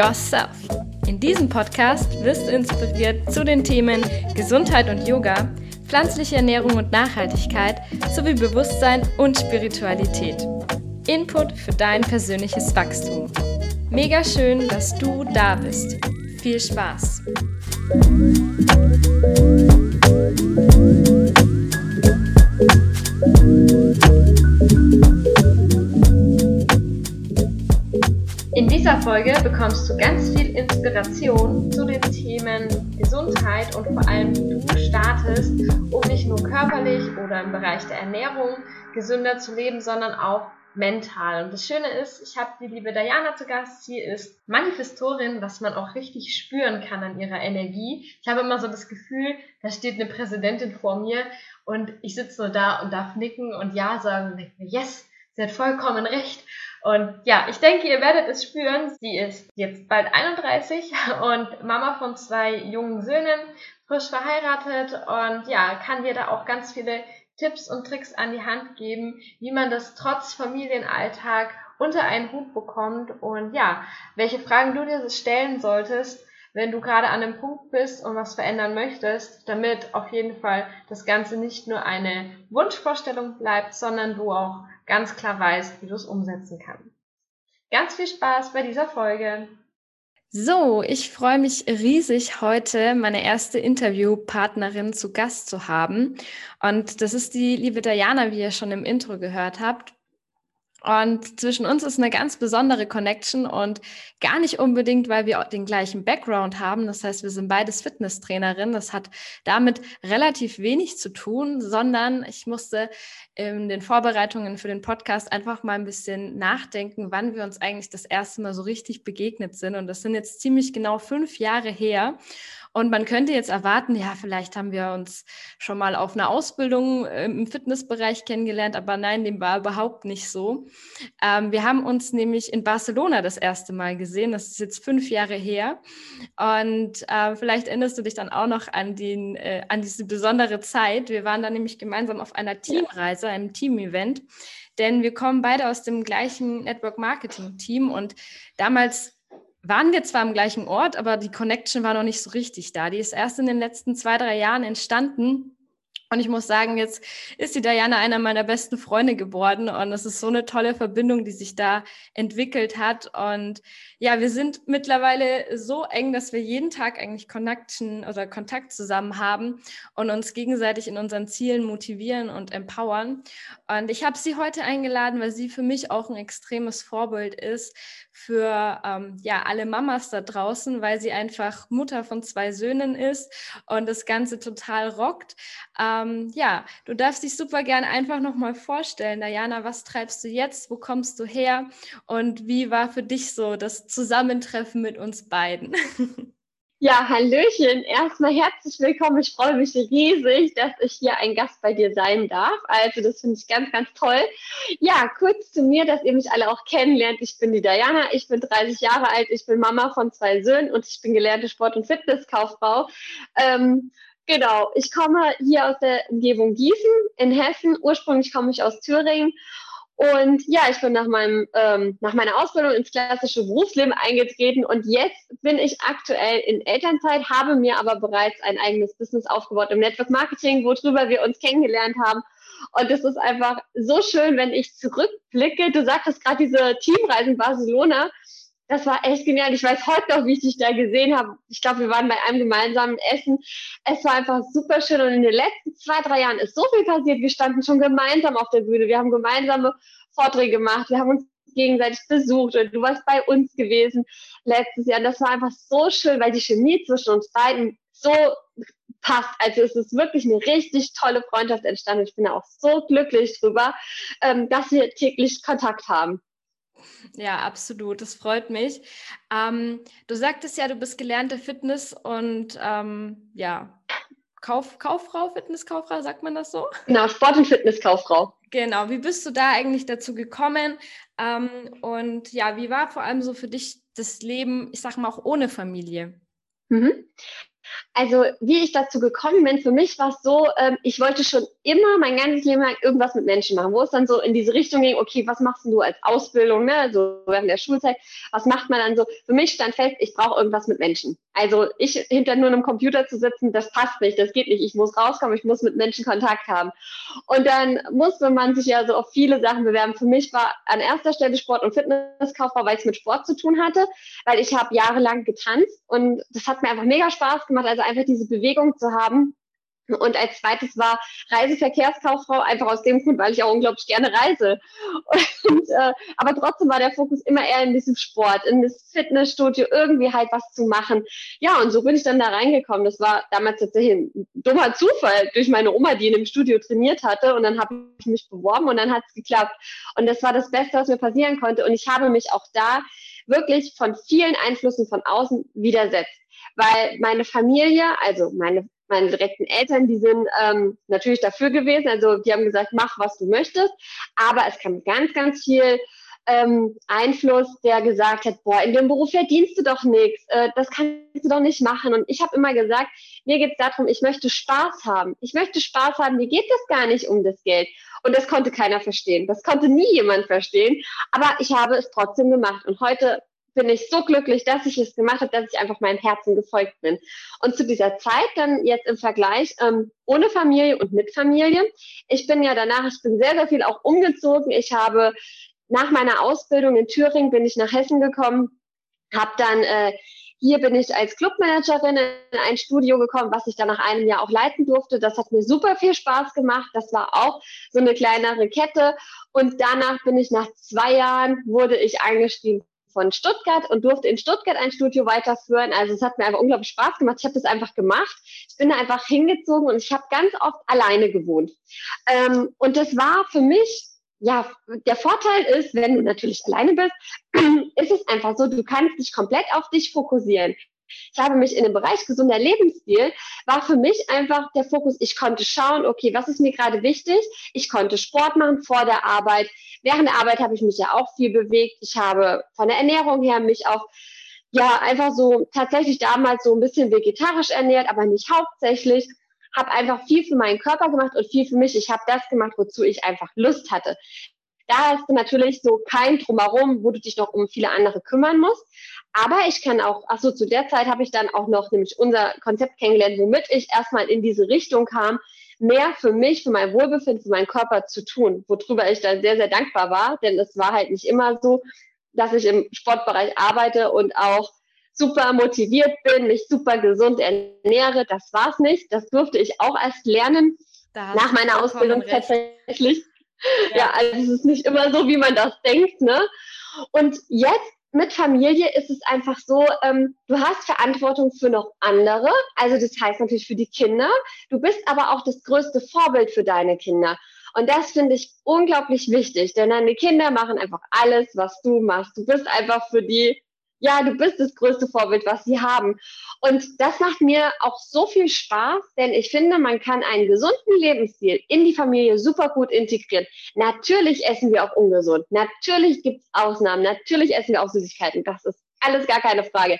Yourself. In diesem Podcast wirst du inspiriert zu den Themen Gesundheit und Yoga, pflanzliche Ernährung und Nachhaltigkeit sowie Bewusstsein und Spiritualität. Input für dein persönliches Wachstum. Mega schön, dass du da bist. Viel Spaß! In dieser Folge bekommst du ganz viel Inspiration zu den Themen Gesundheit und vor allem wie du startest, um nicht nur körperlich oder im Bereich der Ernährung gesünder zu leben, sondern auch mental. Und das Schöne ist, ich habe die liebe Diana zu Gast. Sie ist Manifestorin, was man auch richtig spüren kann an ihrer Energie. Ich habe immer so das Gefühl, da steht eine Präsidentin vor mir und ich sitze nur da und darf nicken und Ja sagen und denke mir, yes, sie hat vollkommen recht. Und ja, ich denke, ihr werdet es spüren. Sie ist jetzt bald 31 und Mama von zwei jungen Söhnen, frisch verheiratet und ja, kann dir da auch ganz viele Tipps und Tricks an die Hand geben, wie man das trotz Familienalltag unter einen Hut bekommt und ja, welche Fragen du dir stellen solltest, wenn du gerade an einem Punkt bist und was verändern möchtest, damit auf jeden Fall das Ganze nicht nur eine Wunschvorstellung bleibt, sondern du auch ganz klar weißt, wie du es umsetzen kannst. Ganz viel Spaß bei dieser Folge. So, ich freue mich riesig, heute meine erste Interviewpartnerin zu Gast zu haben. Und das ist die liebe Diana, wie ihr schon im Intro gehört habt. Und zwischen uns ist eine ganz besondere Connection und gar nicht unbedingt, weil wir den gleichen Background haben. Das heißt, wir sind beides Fitnesstrainerinnen. Das hat damit relativ wenig zu tun, sondern ich musste in den Vorbereitungen für den Podcast einfach mal ein bisschen nachdenken, wann wir uns eigentlich das erste Mal so richtig begegnet sind. Und das sind jetzt ziemlich genau fünf Jahre her. Und man könnte jetzt erwarten, ja, vielleicht haben wir uns schon mal auf einer Ausbildung ähm, im Fitnessbereich kennengelernt, aber nein, dem war überhaupt nicht so. Ähm, wir haben uns nämlich in Barcelona das erste Mal gesehen. Das ist jetzt fünf Jahre her. Und äh, vielleicht erinnerst du dich dann auch noch an, den, äh, an diese besondere Zeit. Wir waren dann nämlich gemeinsam auf einer Teamreise, einem Team-Event denn wir kommen beide aus dem gleichen Network Marketing Team und damals waren wir zwar am gleichen Ort, aber die Connection war noch nicht so richtig da. Die ist erst in den letzten zwei, drei Jahren entstanden. Und ich muss sagen, jetzt ist die Diana einer meiner besten Freunde geworden und es ist so eine tolle Verbindung, die sich da entwickelt hat. Und ja, wir sind mittlerweile so eng, dass wir jeden Tag eigentlich Connection oder Kontakt zusammen haben und uns gegenseitig in unseren Zielen motivieren und empowern. Und ich habe sie heute eingeladen, weil sie für mich auch ein extremes Vorbild ist für ähm, ja alle Mamas da draußen, weil sie einfach Mutter von zwei Söhnen ist und das Ganze total rockt. Ähm, ja, du darfst dich super gern einfach nochmal vorstellen. Diana, was treibst du jetzt? Wo kommst du her? Und wie war für dich so das Zusammentreffen mit uns beiden? Ja, Hallöchen. Erstmal herzlich willkommen. Ich freue mich riesig, dass ich hier ein Gast bei dir sein darf. Also, das finde ich ganz, ganz toll. Ja, kurz zu mir, dass ihr mich alle auch kennenlernt. Ich bin die Diana. Ich bin 30 Jahre alt. Ich bin Mama von zwei Söhnen und ich bin gelernte Sport- und Fitnesskauffrau. Ähm, Genau, ich komme hier aus der Umgebung Gießen in Hessen. Ursprünglich komme ich aus Thüringen. Und ja, ich bin nach, meinem, ähm, nach meiner Ausbildung ins klassische Berufsleben eingetreten und jetzt bin ich aktuell in Elternzeit, habe mir aber bereits ein eigenes Business aufgebaut im Network Marketing, worüber wir uns kennengelernt haben. Und es ist einfach so schön, wenn ich zurückblicke. Du sagtest gerade diese Teamreisen Barcelona das war echt genial. Ich weiß heute noch, wie ich dich da gesehen habe. Ich glaube, wir waren bei einem gemeinsamen Essen. Es war einfach super schön. Und in den letzten zwei, drei Jahren ist so viel passiert. Wir standen schon gemeinsam auf der Bühne. Wir haben gemeinsame Vorträge gemacht. Wir haben uns gegenseitig besucht und du warst bei uns gewesen letztes Jahr. Und das war einfach so schön, weil die Chemie zwischen uns beiden so passt. Also es ist wirklich eine richtig tolle Freundschaft entstanden. Ich bin auch so glücklich drüber, ähm, dass wir täglich Kontakt haben. Ja, absolut. Das freut mich. Ähm, du sagtest ja, du bist gelernte Fitness- und ähm, ja, Kauf, Kauffrau, Fitnesskauffrau, sagt man das so? Genau, Sport- und Fitnesskauffrau. Genau. Wie bist du da eigentlich dazu gekommen? Ähm, und ja, wie war vor allem so für dich das Leben, ich sag mal auch ohne Familie? Mhm. Also wie ich dazu gekommen bin, für mich war es so, ähm, ich wollte schon immer mein ganzes Leben lang irgendwas mit Menschen machen, wo es dann so in diese Richtung ging, okay, was machst du als Ausbildung, ne? so während der Schulzeit, was macht man dann so? Für mich stand fest, ich brauche irgendwas mit Menschen. Also ich hinter nur einem Computer zu sitzen, das passt nicht, das geht nicht. Ich muss rauskommen, ich muss mit Menschen Kontakt haben. Und dann musste man sich ja so auf viele Sachen bewerben. Für mich war an erster Stelle Sport- und Fitnesskauffrau, weil es mit Sport zu tun hatte, weil ich habe jahrelang getanzt und das hat mir einfach mega Spaß gemacht. Also einfach diese Bewegung zu haben. Und als zweites war Reiseverkehrskauffrau, einfach aus dem Grund, weil ich auch unglaublich gerne reise. Und, äh, aber trotzdem war der Fokus immer eher in diesem Sport, in das Fitnessstudio, irgendwie halt was zu machen. Ja, und so bin ich dann da reingekommen. Das war damals tatsächlich ein dummer Zufall durch meine Oma, die in dem Studio trainiert hatte. Und dann habe ich mich beworben und dann hat es geklappt. Und das war das Beste, was mir passieren konnte. Und ich habe mich auch da wirklich von vielen Einflüssen von außen widersetzt weil meine Familie, also meine, meine direkten Eltern, die sind ähm, natürlich dafür gewesen. Also die haben gesagt, mach, was du möchtest. Aber es kam ganz, ganz viel ähm, Einfluss, der gesagt hat, boah, in dem Beruf verdienst du doch nichts, äh, das kannst du doch nicht machen. Und ich habe immer gesagt, mir geht es darum, ich möchte Spaß haben. Ich möchte Spaß haben, mir geht es gar nicht um das Geld. Und das konnte keiner verstehen. Das konnte nie jemand verstehen. Aber ich habe es trotzdem gemacht. Und heute bin ich so glücklich, dass ich es gemacht habe, dass ich einfach meinem Herzen gefolgt bin. Und zu dieser Zeit dann jetzt im Vergleich ähm, ohne Familie und mit Familie. Ich bin ja danach, ich bin sehr, sehr viel auch umgezogen. Ich habe nach meiner Ausbildung in Thüringen bin ich nach Hessen gekommen, habe dann äh, hier bin ich als Clubmanagerin in ein Studio gekommen, was ich dann nach einem Jahr auch leiten durfte. Das hat mir super viel Spaß gemacht. Das war auch so eine kleinere Kette. Und danach bin ich nach zwei Jahren, wurde ich eingeschrieben von Stuttgart und durfte in Stuttgart ein Studio weiterführen. Also es hat mir einfach unglaublich Spaß gemacht. Ich habe das einfach gemacht. Ich bin da einfach hingezogen und ich habe ganz oft alleine gewohnt. Ähm, und das war für mich, ja, der Vorteil ist, wenn du natürlich alleine bist, ist es einfach so, du kannst dich komplett auf dich fokussieren. Ich habe mich in dem Bereich gesunder Lebensstil, war für mich einfach der Fokus, ich konnte schauen, okay, was ist mir gerade wichtig? Ich konnte Sport machen vor der Arbeit. Während der Arbeit habe ich mich ja auch viel bewegt. Ich habe von der Ernährung her mich auch ja einfach so tatsächlich damals so ein bisschen vegetarisch ernährt, aber nicht hauptsächlich. Habe einfach viel für meinen Körper gemacht und viel für mich. Ich habe das gemacht, wozu ich einfach Lust hatte. Da hast du natürlich so kein Drumherum, wo du dich noch um viele andere kümmern musst. Aber ich kann auch, ach so, zu der Zeit habe ich dann auch noch nämlich unser Konzept kennengelernt, womit ich erstmal in diese Richtung kam, mehr für mich, für mein Wohlbefinden, für meinen Körper zu tun, worüber ich dann sehr, sehr dankbar war, denn es war halt nicht immer so, dass ich im Sportbereich arbeite und auch super motiviert bin, mich super gesund ernähre. Das war es nicht. Das durfte ich auch erst lernen nach meiner Ausbildung tatsächlich. Ja. also es ist nicht immer so, wie man das denkt. Ne? Und jetzt mit Familie ist es einfach so, ähm, du hast Verantwortung für noch andere, also das heißt natürlich für die Kinder. Du bist aber auch das größte Vorbild für deine Kinder. Und das finde ich unglaublich wichtig, denn deine Kinder machen einfach alles, was du machst. Du bist einfach für die ja, du bist das größte Vorbild, was sie haben. Und das macht mir auch so viel Spaß, denn ich finde, man kann einen gesunden Lebensstil in die Familie super gut integrieren. Natürlich essen wir auch ungesund. Natürlich gibt es Ausnahmen. Natürlich essen wir auch Süßigkeiten. Das ist alles gar keine Frage.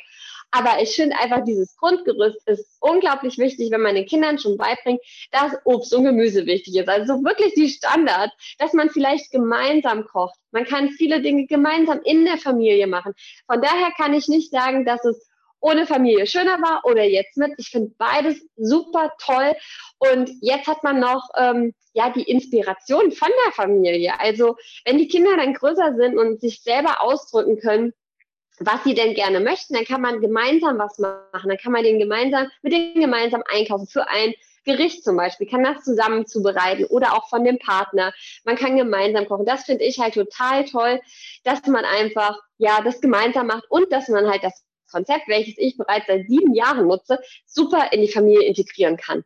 Aber ich finde einfach, dieses Grundgerüst ist unglaublich wichtig, wenn man den Kindern schon beibringt, dass Obst und Gemüse wichtig ist. Also wirklich die Standard, dass man vielleicht gemeinsam kocht. Man kann viele Dinge gemeinsam in der Familie machen. Von daher kann ich nicht sagen, dass es ohne Familie schöner war oder jetzt mit. Ich finde beides super toll. Und jetzt hat man noch ähm, ja die Inspiration von der Familie. Also wenn die Kinder dann größer sind und sich selber ausdrücken können, was sie denn gerne möchten, dann kann man gemeinsam was machen. Dann kann man den gemeinsam, mit denen gemeinsam einkaufen für ein Gericht zum Beispiel, kann das zusammen zubereiten oder auch von dem Partner. Man kann gemeinsam kochen. Das finde ich halt total toll, dass man einfach, ja, das gemeinsam macht und dass man halt das Konzept, welches ich bereits seit sieben Jahren nutze, super in die Familie integrieren kann.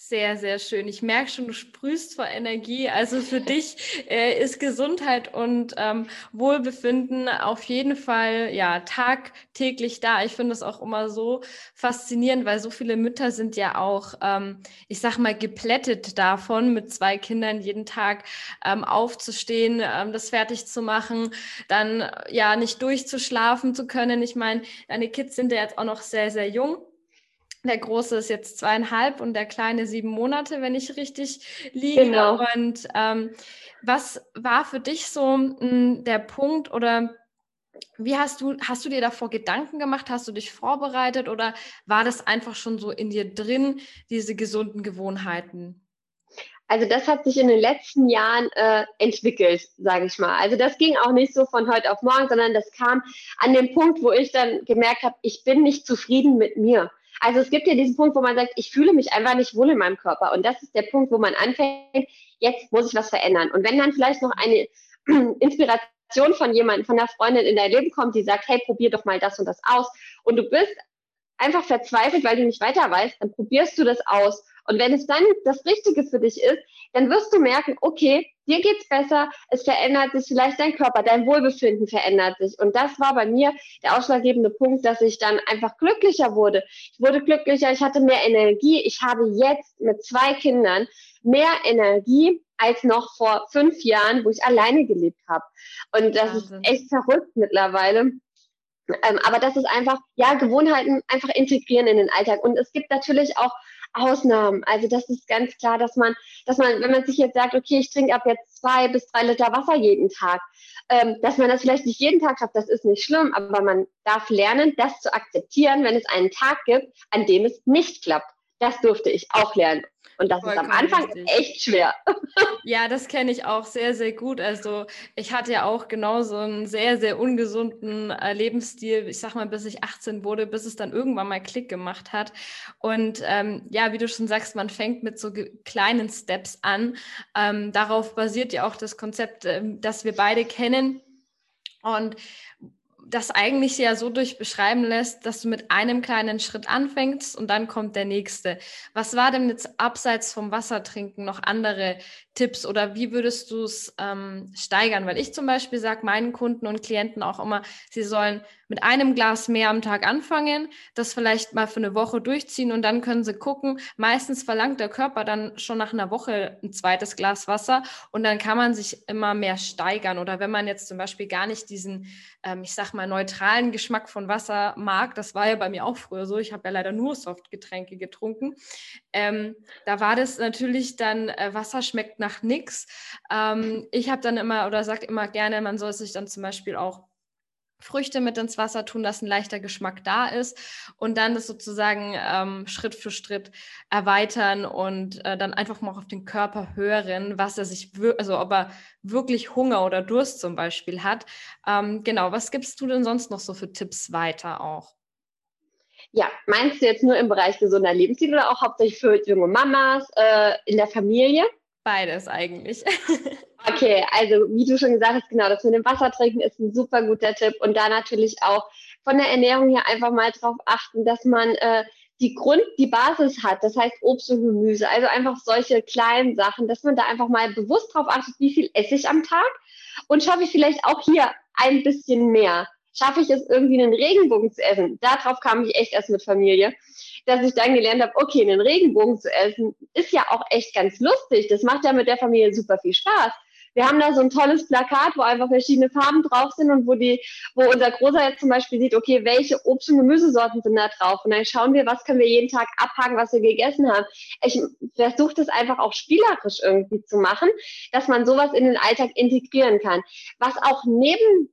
Sehr, sehr schön. Ich merke schon, du sprühst vor Energie. Also für dich äh, ist Gesundheit und ähm, Wohlbefinden auf jeden Fall ja tagtäglich da. Ich finde es auch immer so faszinierend, weil so viele Mütter sind ja auch, ähm, ich sag mal, geplättet davon, mit zwei Kindern jeden Tag ähm, aufzustehen, ähm, das fertig zu machen, dann ja nicht durchzuschlafen zu können. Ich meine, deine Kids sind ja jetzt auch noch sehr, sehr jung. Der Große ist jetzt zweieinhalb und der Kleine sieben Monate, wenn ich richtig liege. Genau. Und ähm, was war für dich so m, hm, der Punkt oder wie hast du, hast du dir davor Gedanken gemacht? Hast du dich vorbereitet oder war das einfach schon so in dir drin, diese gesunden Gewohnheiten? Also das hat sich in den letzten Jahren äh, entwickelt, sage ich mal. Also das ging auch nicht so von heute auf morgen, sondern das kam an dem Punkt, wo ich dann gemerkt habe, ich bin nicht zufrieden mit mir. Also es gibt ja diesen Punkt, wo man sagt, ich fühle mich einfach nicht wohl in meinem Körper. Und das ist der Punkt, wo man anfängt, jetzt muss ich was verändern. Und wenn dann vielleicht noch eine Inspiration von jemandem, von einer Freundin in dein Leben kommt, die sagt, hey, probier doch mal das und das aus. Und du bist einfach verzweifelt, weil du nicht weiter weißt, dann probierst du das aus. Und wenn es dann das Richtige für dich ist, dann wirst du merken, okay, dir geht's besser, es verändert sich vielleicht dein Körper, dein Wohlbefinden verändert sich. Und das war bei mir der ausschlaggebende Punkt, dass ich dann einfach glücklicher wurde. Ich wurde glücklicher, ich hatte mehr Energie. Ich habe jetzt mit zwei Kindern mehr Energie als noch vor fünf Jahren, wo ich alleine gelebt habe. Und das Wahnsinn. ist echt verrückt mittlerweile. Ähm, aber das ist einfach, ja, Gewohnheiten einfach integrieren in den Alltag. Und es gibt natürlich auch Ausnahmen. Also das ist ganz klar, dass man, dass man, wenn man sich jetzt sagt, okay, ich trinke ab jetzt zwei bis drei Liter Wasser jeden Tag, ähm, dass man das vielleicht nicht jeden Tag schafft, das ist nicht schlimm, aber man darf lernen, das zu akzeptieren, wenn es einen Tag gibt, an dem es nicht klappt. Das durfte ich auch lernen. Und das Vollkommen ist am Anfang richtig. echt schwer. Ja, das kenne ich auch sehr, sehr gut. Also ich hatte ja auch genauso einen sehr, sehr ungesunden äh, Lebensstil, ich sag mal, bis ich 18 wurde, bis es dann irgendwann mal Klick gemacht hat. Und ähm, ja, wie du schon sagst, man fängt mit so kleinen Steps an. Ähm, darauf basiert ja auch das Konzept, ähm, das wir beide kennen. Und das eigentlich ja so durch beschreiben lässt, dass du mit einem kleinen Schritt anfängst und dann kommt der nächste. Was war denn jetzt abseits vom Wassertrinken noch andere Tipps oder wie würdest du es ähm, steigern? Weil ich zum Beispiel sage meinen Kunden und Klienten auch immer, sie sollen mit einem Glas mehr am Tag anfangen, das vielleicht mal für eine Woche durchziehen und dann können sie gucken. Meistens verlangt der Körper dann schon nach einer Woche ein zweites Glas Wasser und dann kann man sich immer mehr steigern. Oder wenn man jetzt zum Beispiel gar nicht diesen, ähm, ich sag mal, neutralen Geschmack von Wasser mag, das war ja bei mir auch früher so, ich habe ja leider nur Softgetränke getrunken, ähm, da war das natürlich dann, äh, Wasser schmeckt nach nichts. Ähm, ich habe dann immer oder sage immer gerne, man soll sich dann zum Beispiel auch Früchte mit ins Wasser tun, dass ein leichter Geschmack da ist und dann das sozusagen ähm, Schritt für Schritt erweitern und äh, dann einfach mal auf den Körper hören, was er sich, also ob er wirklich Hunger oder Durst zum Beispiel hat. Ähm, genau, was gibst du denn sonst noch so für Tipps weiter auch? Ja, meinst du jetzt nur im Bereich gesunder Lebensstil oder auch hauptsächlich für junge Mamas äh, in der Familie? Beides eigentlich. okay, also wie du schon gesagt hast, genau, das mit dem Wasser trinken ist ein super guter Tipp und da natürlich auch von der Ernährung her einfach mal darauf achten, dass man äh, die Grund, die Basis hat, das heißt Obst und Gemüse, also einfach solche kleinen Sachen, dass man da einfach mal bewusst drauf achtet, wie viel esse ich am Tag und schaffe ich vielleicht auch hier ein bisschen mehr. Schaffe ich es irgendwie einen Regenbogen zu essen? Darauf kam ich echt erst mit Familie dass ich dann gelernt habe, okay, einen Regenbogen zu essen, ist ja auch echt ganz lustig. Das macht ja mit der Familie super viel Spaß. Wir haben da so ein tolles Plakat, wo einfach verschiedene Farben drauf sind und wo die, wo unser Großer jetzt zum Beispiel sieht, okay, welche Obst- und Gemüsesorten sind da drauf? Und dann schauen wir, was können wir jeden Tag abhaken, was wir gegessen haben. Ich versuche das einfach auch spielerisch irgendwie zu machen, dass man sowas in den Alltag integrieren kann. Was auch neben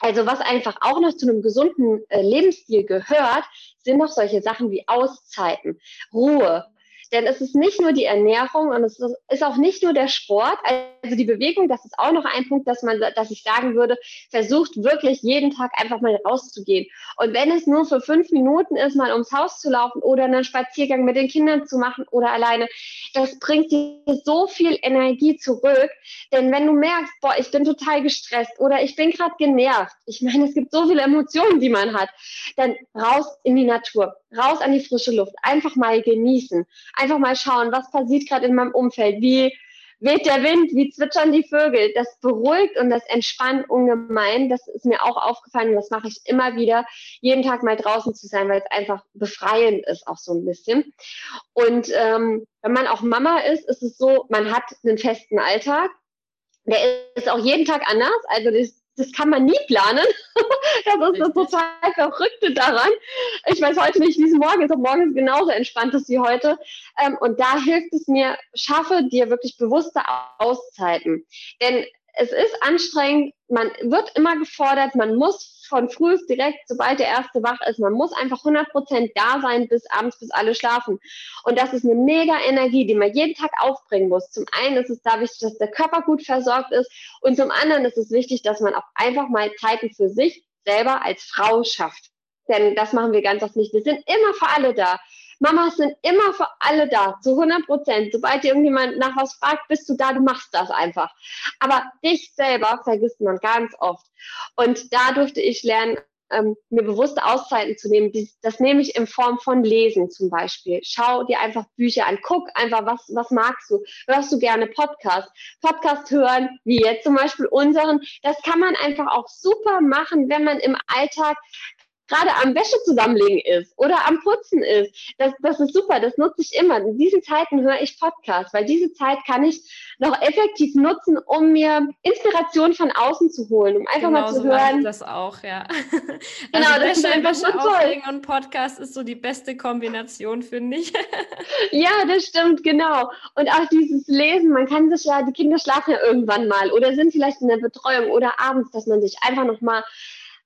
also was einfach auch noch zu einem gesunden äh, Lebensstil gehört, sind noch solche Sachen wie Auszeiten, Ruhe, denn es ist nicht nur die Ernährung und es ist auch nicht nur der Sport, also die Bewegung, das ist auch noch ein Punkt, dass man, dass ich sagen würde, versucht wirklich jeden Tag einfach mal rauszugehen. Und wenn es nur für fünf Minuten ist, mal ums Haus zu laufen oder einen Spaziergang mit den Kindern zu machen oder alleine, das bringt dir so viel Energie zurück. Denn wenn du merkst, boah, ich bin total gestresst oder ich bin gerade genervt, ich meine, es gibt so viele Emotionen, die man hat, dann raus in die Natur, raus an die frische Luft, einfach mal genießen einfach mal schauen, was passiert gerade in meinem Umfeld, wie weht der Wind, wie zwitschern die Vögel. Das beruhigt und das entspannt ungemein. Das ist mir auch aufgefallen und das mache ich immer wieder, jeden Tag mal draußen zu sein, weil es einfach befreiend ist, auch so ein bisschen. Und ähm, wenn man auch Mama ist, ist es so, man hat einen festen Alltag. Der ist auch jeden Tag anders. Also das das kann man nie planen. das ist das total Verrückte daran. Ich weiß heute nicht, wie es morgen ist, ob morgen ist genauso entspannt ist wie heute. Ähm, und da hilft es mir, schaffe dir wirklich bewusste Auszeiten. Denn es ist anstrengend, man wird immer gefordert, man muss von früh direkt, sobald der Erste wach ist, man muss einfach 100% da sein bis abends, bis alle schlafen. Und das ist eine mega Energie, die man jeden Tag aufbringen muss. Zum einen ist es da wichtig, dass der Körper gut versorgt ist und zum anderen ist es wichtig, dass man auch einfach mal Zeiten für sich selber als Frau schafft. Denn das machen wir ganz oft nicht. Wir sind immer für alle da. Mamas sind immer für alle da, zu 100 Prozent. Sobald dir irgendjemand nach was fragt, bist du da, du machst das einfach. Aber dich selber vergisst man ganz oft. Und da durfte ich lernen, ähm, mir bewusste Auszeiten zu nehmen. Das nehme ich in Form von Lesen zum Beispiel. Schau dir einfach Bücher an, guck einfach, was, was magst du? Hörst du gerne Podcast? Podcast hören, wie jetzt zum Beispiel unseren. Das kann man einfach auch super machen, wenn man im Alltag gerade am Wäsche zusammenlegen ist oder am Putzen ist. Das, das ist super, das nutze ich immer. In diesen Zeiten höre ich Podcasts, weil diese Zeit kann ich noch effektiv nutzen, um mir Inspiration von außen zu holen, um einfach genau mal zu so hören. das auch, ja. Genau, also das Wäsche, ist Wäsche auflegen und Podcast ist so die beste Kombination, finde ich. ja, das stimmt, genau. Und auch dieses Lesen, man kann sich ja, die Kinder schlafen ja irgendwann mal oder sind vielleicht in der Betreuung oder abends, dass man sich einfach noch mal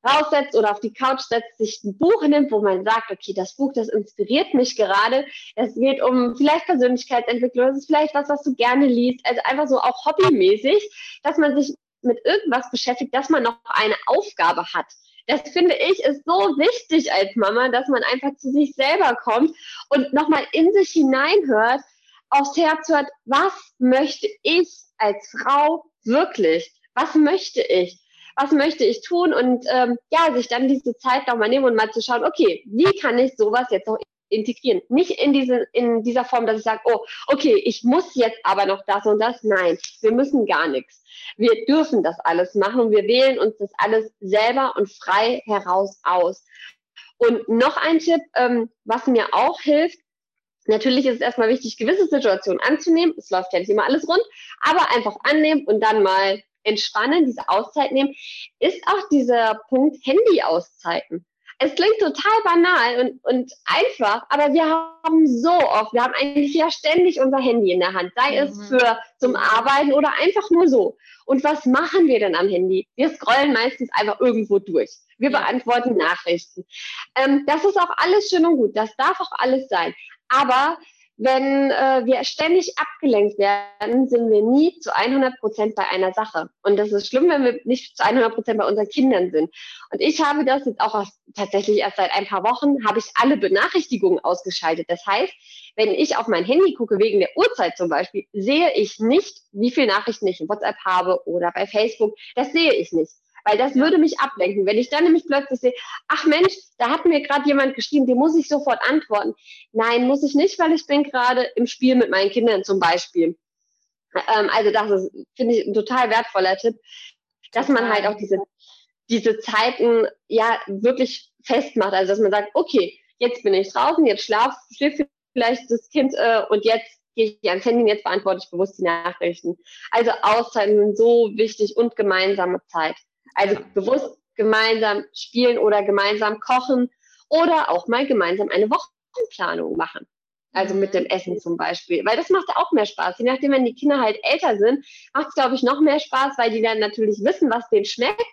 raussetzt oder auf die Couch setzt, sich ein Buch nimmt, wo man sagt, okay, das Buch, das inspiriert mich gerade. Es geht um vielleicht Persönlichkeitsentwicklung, es ist vielleicht was, was du gerne liest, also einfach so auch hobbymäßig, dass man sich mit irgendwas beschäftigt, dass man noch eine Aufgabe hat. Das finde ich ist so wichtig als Mama, dass man einfach zu sich selber kommt und nochmal in sich hineinhört, aufs Herz hört, was möchte ich als Frau wirklich? Was möchte ich? Was möchte ich tun und ähm, ja, sich dann diese Zeit nochmal nehmen und mal zu schauen, okay, wie kann ich sowas jetzt noch integrieren? Nicht in, diese, in dieser Form, dass ich sage, oh, okay, ich muss jetzt aber noch das und das. Nein, wir müssen gar nichts. Wir dürfen das alles machen und wir wählen uns das alles selber und frei heraus aus. Und noch ein Tipp, ähm, was mir auch hilft, Natürlich ist es erstmal wichtig, gewisse Situationen anzunehmen. Es läuft ja nicht immer alles rund, aber einfach annehmen und dann mal entspannen, diese Auszeit nehmen, ist auch dieser Punkt Handy-Auszeiten. Es klingt total banal und, und einfach, aber wir haben so oft, wir haben eigentlich ja ständig unser Handy in der Hand, sei mhm. es für zum Arbeiten oder einfach nur so. Und was machen wir denn am Handy? Wir scrollen meistens einfach irgendwo durch. Wir beantworten Nachrichten. Ähm, das ist auch alles schön und gut. Das darf auch alles sein. Aber wenn äh, wir ständig abgelenkt werden, sind wir nie zu 100 Prozent bei einer Sache. Und das ist schlimm, wenn wir nicht zu 100 Prozent bei unseren Kindern sind. Und ich habe das jetzt auch tatsächlich erst seit ein paar Wochen, habe ich alle Benachrichtigungen ausgeschaltet. Das heißt, wenn ich auf mein Handy gucke, wegen der Uhrzeit zum Beispiel, sehe ich nicht, wie viele Nachrichten ich in WhatsApp habe oder bei Facebook. Das sehe ich nicht weil das würde mich ablenken. Wenn ich dann nämlich plötzlich sehe, ach Mensch, da hat mir gerade jemand geschrieben, dem muss ich sofort antworten. Nein, muss ich nicht, weil ich bin gerade im Spiel mit meinen Kindern zum Beispiel. Ähm, also das ist, finde ich, ein total wertvoller Tipp, dass man halt auch diese, diese Zeiten ja wirklich festmacht. Also dass man sagt, okay, jetzt bin ich draußen, jetzt schlaf, schläft vielleicht das Kind äh, und jetzt gehe ich ans Handy jetzt beantworte ich bewusst die Nachrichten. Also Auszeiten sind so wichtig und gemeinsame Zeit. Also bewusst gemeinsam spielen oder gemeinsam kochen oder auch mal gemeinsam eine Wochenplanung machen. Also mit dem Essen zum Beispiel. Weil das macht auch mehr Spaß. Je nachdem, wenn die Kinder halt älter sind, macht es, glaube ich, noch mehr Spaß, weil die dann natürlich wissen, was denen schmeckt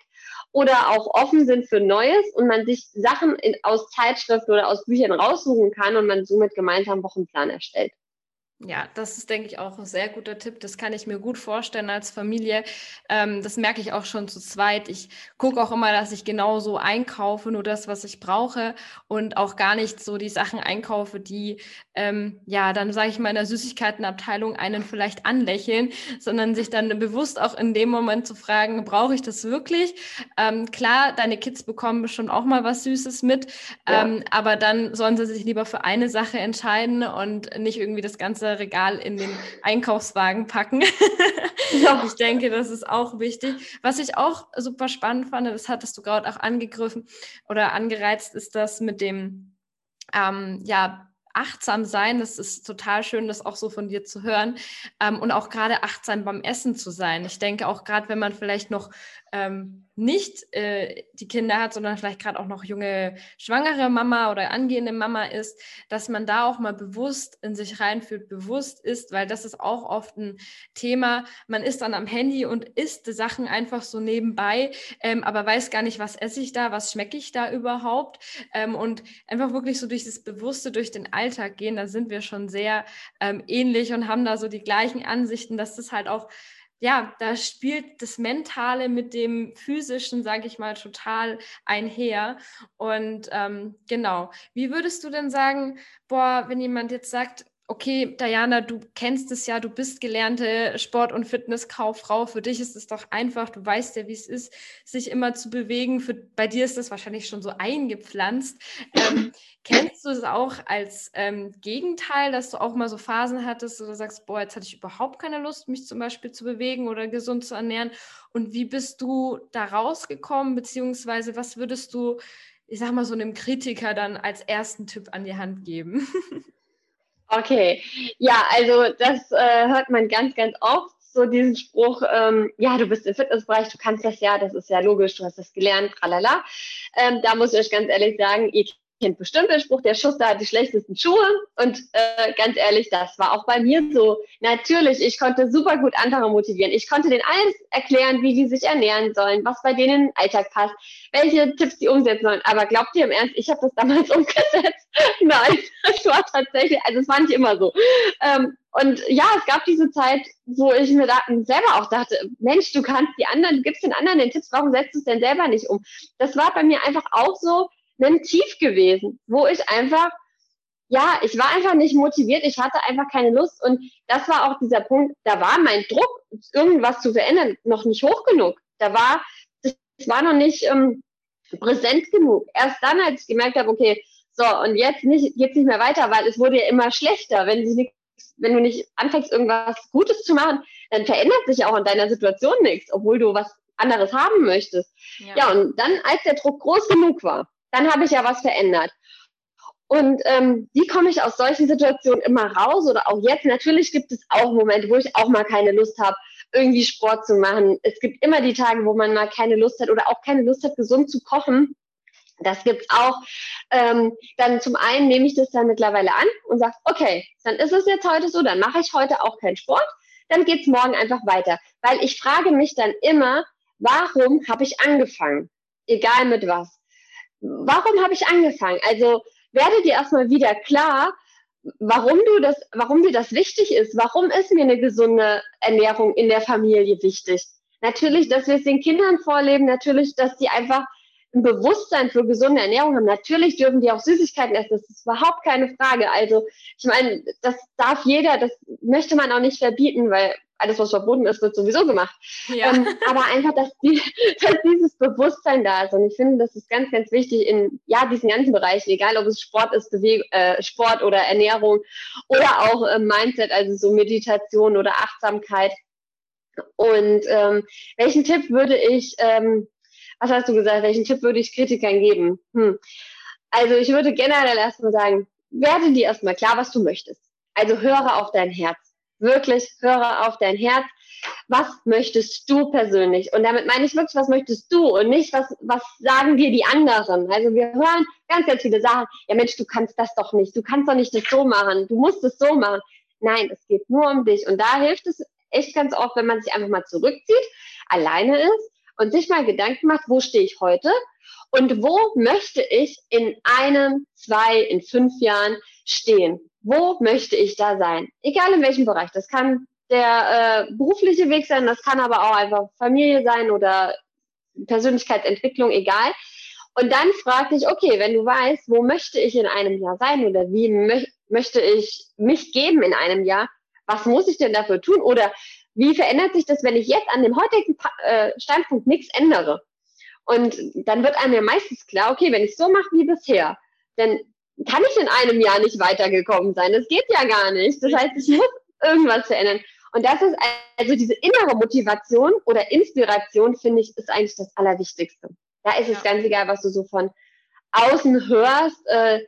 oder auch offen sind für Neues und man sich Sachen in, aus Zeitschriften oder aus Büchern raussuchen kann und man somit gemeinsam Wochenplan erstellt. Ja, das ist, denke ich, auch ein sehr guter Tipp. Das kann ich mir gut vorstellen als Familie. Ähm, das merke ich auch schon zu zweit. Ich gucke auch immer, dass ich genauso einkaufe, nur das, was ich brauche und auch gar nicht so die Sachen einkaufe, die, ähm, ja, dann sage ich mal in der Süßigkeitenabteilung einen vielleicht anlächeln, sondern sich dann bewusst auch in dem Moment zu fragen, brauche ich das wirklich? Ähm, klar, deine Kids bekommen bestimmt auch mal was Süßes mit, ja. Ähm, aber dann sollen sie sich lieber für eine Sache entscheiden und nicht irgendwie das ganze Regal in den Einkaufswagen packen. ja. Ich denke, das ist auch wichtig. Was ich auch super spannend fand, das hattest du gerade auch angegriffen oder angereizt, ist das mit dem, ähm, ja, achtsam sein. Das ist total schön, das auch so von dir zu hören. Ähm, und auch gerade achtsam beim Essen zu sein. Ich denke auch gerade, wenn man vielleicht noch ähm, nicht äh, die Kinder hat, sondern vielleicht gerade auch noch junge, schwangere Mama oder angehende Mama ist, dass man da auch mal bewusst in sich reinfühlt, bewusst ist, weil das ist auch oft ein Thema. Man ist dann am Handy und isst Sachen einfach so nebenbei, ähm, aber weiß gar nicht, was esse ich da, was schmecke ich da überhaupt ähm, und einfach wirklich so durch das Bewusste, durch den Alltag gehen, da sind wir schon sehr ähm, ähnlich und haben da so die gleichen Ansichten, dass das halt auch ja, da spielt das Mentale mit dem Physischen, sage ich mal, total einher. Und ähm, genau, wie würdest du denn sagen, boah, wenn jemand jetzt sagt, okay, Diana, du kennst es ja, du bist gelernte Sport- und Fitnesskauffrau. Für dich ist es doch einfach, du weißt ja, wie es ist, sich immer zu bewegen. Für, bei dir ist das wahrscheinlich schon so eingepflanzt. Ähm, kennst du es auch als ähm, Gegenteil, dass du auch mal so Phasen hattest, wo du sagst, boah, jetzt hatte ich überhaupt keine Lust, mich zum Beispiel zu bewegen oder gesund zu ernähren? Und wie bist du da rausgekommen, beziehungsweise was würdest du, ich sag mal, so einem Kritiker dann als ersten Tipp an die Hand geben? Okay, ja, also das äh, hört man ganz, ganz oft, so diesen Spruch, ähm, ja, du bist im Fitnessbereich, du kannst das ja, das ist ja logisch, du hast das gelernt, tralala. Ähm, da muss ich euch ganz ehrlich sagen, ihr kennt bestimmt den Spruch, der Schuster hat die schlechtesten Schuhe. Und äh, ganz ehrlich, das war auch bei mir so. Natürlich, ich konnte super gut andere motivieren. Ich konnte denen alles erklären, wie sie sich ernähren sollen, was bei denen den Alltag passt, welche Tipps sie umsetzen sollen. Aber glaubt ihr im Ernst, ich habe das damals umgesetzt? Nein, das war tatsächlich, also es war nicht immer so. Ähm, und ja, es gab diese Zeit, wo ich mir da selber auch dachte, Mensch, du kannst die anderen, du gibst den anderen den Tipps, warum setzt du es denn selber nicht um? Das war bei mir einfach auch so, ein Tief gewesen, wo ich einfach, ja, ich war einfach nicht motiviert, ich hatte einfach keine Lust und das war auch dieser Punkt, da war mein Druck, irgendwas zu verändern, noch nicht hoch genug. Da war, das war noch nicht ähm, präsent genug. Erst dann, als ich gemerkt habe, okay, so, und jetzt nicht, geht's nicht mehr weiter, weil es wurde ja immer schlechter. Wenn, sie wenn du nicht anfängst, irgendwas Gutes zu machen, dann verändert sich auch in deiner Situation nichts, obwohl du was anderes haben möchtest. Ja. ja, und dann, als der Druck groß genug war, dann habe ich ja was verändert. Und ähm, wie komme ich aus solchen Situationen immer raus oder auch jetzt? Natürlich gibt es auch Momente, wo ich auch mal keine Lust habe, irgendwie Sport zu machen. Es gibt immer die Tage, wo man mal keine Lust hat oder auch keine Lust hat, gesund zu kochen. Das gibt's auch. Ähm, dann zum einen nehme ich das dann mittlerweile an und sage, okay, dann ist es jetzt heute so, dann mache ich heute auch keinen Sport, dann geht's morgen einfach weiter. Weil ich frage mich dann immer, warum habe ich angefangen? Egal mit was warum habe ich angefangen? Also werde dir erstmal wieder klar, warum du das, warum dir das wichtig ist. Warum ist mir eine gesunde Ernährung in der Familie wichtig? Natürlich, dass wir es den Kindern vorleben, natürlich, dass die einfach ein Bewusstsein für gesunde Ernährung haben. Natürlich dürfen die auch Süßigkeiten essen, das ist überhaupt keine Frage. Also ich meine, das darf jeder, das möchte man auch nicht verbieten, weil alles, was verboten ist, wird sowieso gemacht. Ja. Ähm, aber einfach, dass, die, dass dieses Bewusstsein da ist. Und ich finde, das ist ganz, ganz wichtig in ja, diesen ganzen Bereichen, egal ob es Sport ist, Beweg äh, Sport oder Ernährung oder auch äh, Mindset, also so Meditation oder Achtsamkeit. Und ähm, welchen Tipp würde ich, ähm, was hast du gesagt, welchen Tipp würde ich Kritikern geben? Hm. Also ich würde generell erstmal sagen, werde dir erstmal klar, was du möchtest. Also höre auf dein Herz wirklich höre auf dein Herz. Was möchtest du persönlich? Und damit meine ich wirklich, was möchtest du und nicht, was, was sagen dir die anderen? Also wir hören ganz, ganz viele Sachen. Ja Mensch, du kannst das doch nicht. Du kannst doch nicht das so machen. Du musst es so machen. Nein, es geht nur um dich. Und da hilft es echt ganz oft, wenn man sich einfach mal zurückzieht, alleine ist und sich mal Gedanken macht, wo stehe ich heute? Und wo möchte ich in einem, zwei, in fünf Jahren stehen? wo möchte ich da sein? Egal in welchem Bereich. Das kann der äh, berufliche Weg sein, das kann aber auch einfach Familie sein oder Persönlichkeitsentwicklung, egal. Und dann frag dich, okay, wenn du weißt, wo möchte ich in einem Jahr sein oder wie mö möchte ich mich geben in einem Jahr, was muss ich denn dafür tun? Oder wie verändert sich das, wenn ich jetzt an dem heutigen äh, Standpunkt nichts ändere? Und dann wird einem ja meistens klar, okay, wenn ich so mache wie bisher, dann kann ich in einem Jahr nicht weitergekommen sein. Das geht ja gar nicht. Das heißt, ich muss irgendwas verändern. Und das ist also diese innere Motivation oder Inspiration, finde ich, ist eigentlich das Allerwichtigste. Da ist ja. es ganz egal, was du so von außen hörst. Äh,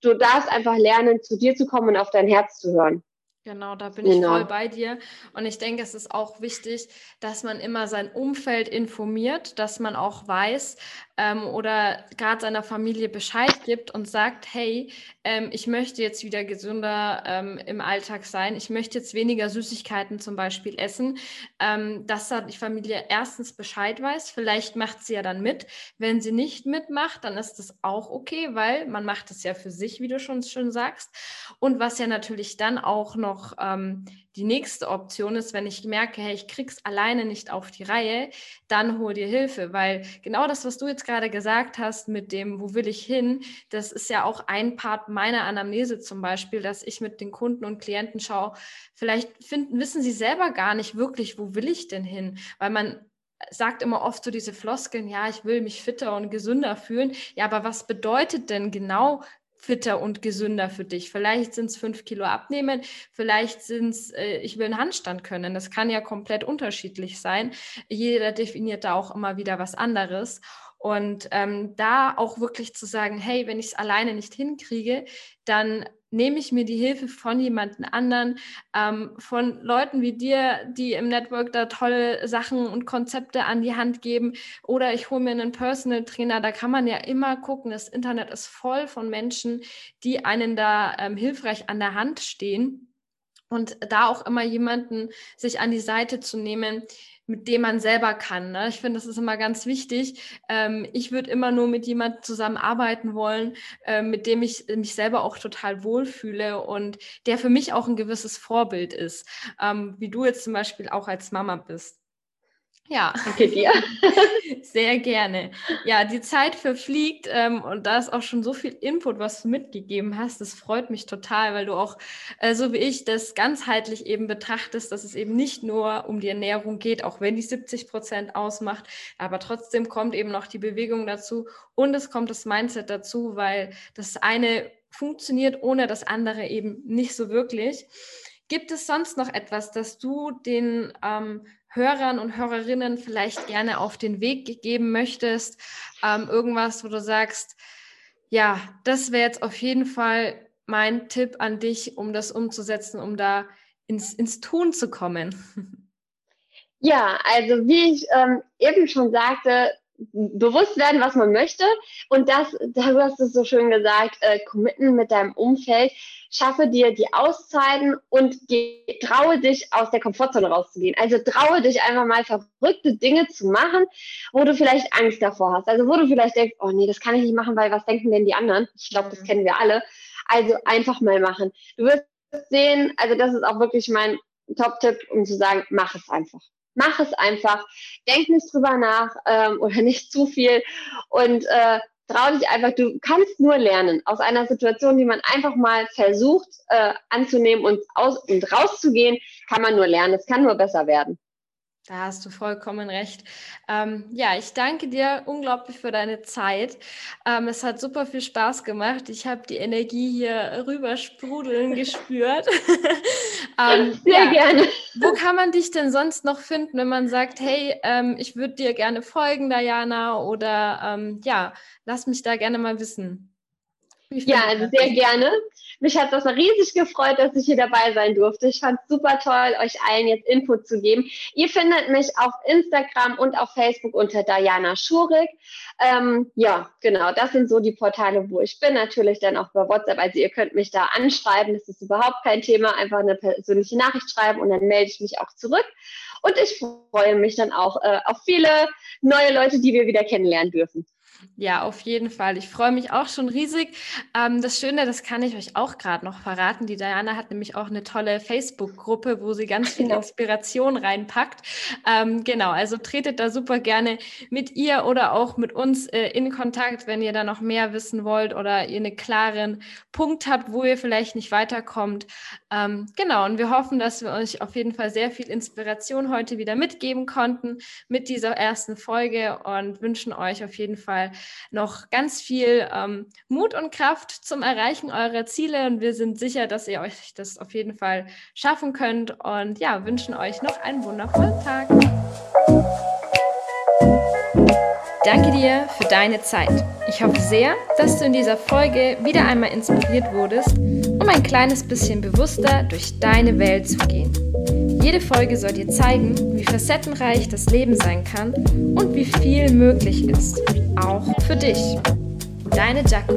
du darfst einfach lernen, zu dir zu kommen und auf dein Herz zu hören. Genau, da bin genau. ich voll bei dir. Und ich denke, es ist auch wichtig, dass man immer sein Umfeld informiert, dass man auch weiß, ähm, oder gerade seiner Familie Bescheid gibt und sagt, hey, ähm, ich möchte jetzt wieder gesünder ähm, im Alltag sein, ich möchte jetzt weniger Süßigkeiten zum Beispiel essen, ähm, dass da die Familie erstens Bescheid weiß, vielleicht macht sie ja dann mit. Wenn sie nicht mitmacht, dann ist das auch okay, weil man macht es ja für sich, wie du schon schön sagst. Und was ja natürlich dann auch noch ähm, die nächste Option ist, wenn ich merke, hey, ich krieg's alleine nicht auf die Reihe, dann hol dir Hilfe, weil genau das, was du jetzt gerade gesagt hast mit dem, wo will ich hin, das ist ja auch ein Part meiner Anamnese zum Beispiel, dass ich mit den Kunden und Klienten schaue, vielleicht finden, wissen sie selber gar nicht wirklich, wo will ich denn hin, weil man sagt immer oft so diese Floskeln, ja, ich will mich fitter und gesünder fühlen. Ja, aber was bedeutet denn genau fitter und gesünder für dich. Vielleicht sind es fünf Kilo abnehmen, vielleicht sind es, äh, ich will einen Handstand können. Das kann ja komplett unterschiedlich sein. Jeder definiert da auch immer wieder was anderes. Und ähm, da auch wirklich zu sagen, hey, wenn ich es alleine nicht hinkriege, dann nehme ich mir die Hilfe von jemandem anderen, ähm, von Leuten wie dir, die im Network da tolle Sachen und Konzepte an die Hand geben. Oder ich hole mir einen Personal Trainer. Da kann man ja immer gucken. Das Internet ist voll von Menschen, die einen da ähm, hilfreich an der Hand stehen. Und da auch immer jemanden sich an die Seite zu nehmen, mit dem man selber kann. Ne? Ich finde, das ist immer ganz wichtig. Ähm, ich würde immer nur mit jemandem zusammenarbeiten wollen, äh, mit dem ich mich selber auch total wohlfühle und der für mich auch ein gewisses Vorbild ist, ähm, wie du jetzt zum Beispiel auch als Mama bist. Ja. Danke dir. Sehr gerne. Ja, die Zeit verfliegt ähm, und da ist auch schon so viel Input, was du mitgegeben hast. Das freut mich total, weil du auch, äh, so wie ich, das ganzheitlich eben betrachtest, dass es eben nicht nur um die Ernährung geht, auch wenn die 70 Prozent ausmacht, aber trotzdem kommt eben noch die Bewegung dazu und es kommt das Mindset dazu, weil das eine funktioniert ohne das andere eben nicht so wirklich. Gibt es sonst noch etwas, das du den ähm, Hörern und Hörerinnen vielleicht gerne auf den Weg geben möchtest? Ähm, irgendwas, wo du sagst, ja, das wäre jetzt auf jeden Fall mein Tipp an dich, um das umzusetzen, um da ins, ins Tun zu kommen. Ja, also wie ich ähm, eben schon sagte, bewusst werden, was man möchte und das, du hast es so schön gesagt, äh, committen mit deinem Umfeld, schaffe dir die Auszeiten und geh, traue dich aus der Komfortzone rauszugehen. Also traue dich einfach mal verrückte Dinge zu machen, wo du vielleicht Angst davor hast. Also wo du vielleicht denkst, oh nee, das kann ich nicht machen, weil was denken denn die anderen? Ich glaube, das mhm. kennen wir alle. Also einfach mal machen. Du wirst sehen, also das ist auch wirklich mein Top-Tipp, um zu sagen, mach es einfach. Mach es einfach. Denk nicht drüber nach ähm, oder nicht zu viel und äh, trau dich einfach. Du kannst nur lernen aus einer Situation, die man einfach mal versucht äh, anzunehmen und, aus, und rauszugehen, kann man nur lernen. Es kann nur besser werden. Da hast du vollkommen recht. Ähm, ja, ich danke dir unglaublich für deine Zeit. Ähm, es hat super viel Spaß gemacht. Ich habe die Energie hier rüber sprudeln gespürt. ähm, Sehr ja. gerne. Wo kann man dich denn sonst noch finden, wenn man sagt, hey, ähm, ich würde dir gerne folgen, Diana, oder ähm, ja, lass mich da gerne mal wissen. Ja, also sehr gerne. Mich hat das riesig gefreut, dass ich hier dabei sein durfte. Ich fand es super toll, euch allen jetzt Input zu geben. Ihr findet mich auf Instagram und auf Facebook unter Diana Schurig. Ähm, ja, genau, das sind so die Portale, wo ich bin. Natürlich dann auch bei WhatsApp. Also ihr könnt mich da anschreiben. Das ist überhaupt kein Thema. Einfach eine persönliche Nachricht schreiben und dann melde ich mich auch zurück. Und ich freue mich dann auch äh, auf viele neue Leute, die wir wieder kennenlernen dürfen. Ja, auf jeden Fall. Ich freue mich auch schon riesig. Ähm, das Schöne, das kann ich euch auch gerade noch verraten. Die Diana hat nämlich auch eine tolle Facebook-Gruppe, wo sie ganz viel genau. Inspiration reinpackt. Ähm, genau, also tretet da super gerne mit ihr oder auch mit uns äh, in Kontakt, wenn ihr da noch mehr wissen wollt oder ihr einen klaren Punkt habt, wo ihr vielleicht nicht weiterkommt. Ähm, genau, und wir hoffen, dass wir euch auf jeden Fall sehr viel Inspiration heute wieder mitgeben konnten mit dieser ersten Folge und wünschen euch auf jeden Fall noch ganz viel ähm, Mut und Kraft zum Erreichen eurer Ziele und wir sind sicher, dass ihr euch das auf jeden Fall schaffen könnt und ja, wünschen euch noch einen wundervollen Tag. danke dir für deine Zeit. Ich hoffe sehr, dass du in dieser Folge wieder einmal inspiriert wurdest, um ein kleines bisschen bewusster durch deine Welt zu gehen. Jede Folge soll dir zeigen, wie facettenreich das Leben sein kann und wie viel möglich ist, auch für dich. Deine Jacko.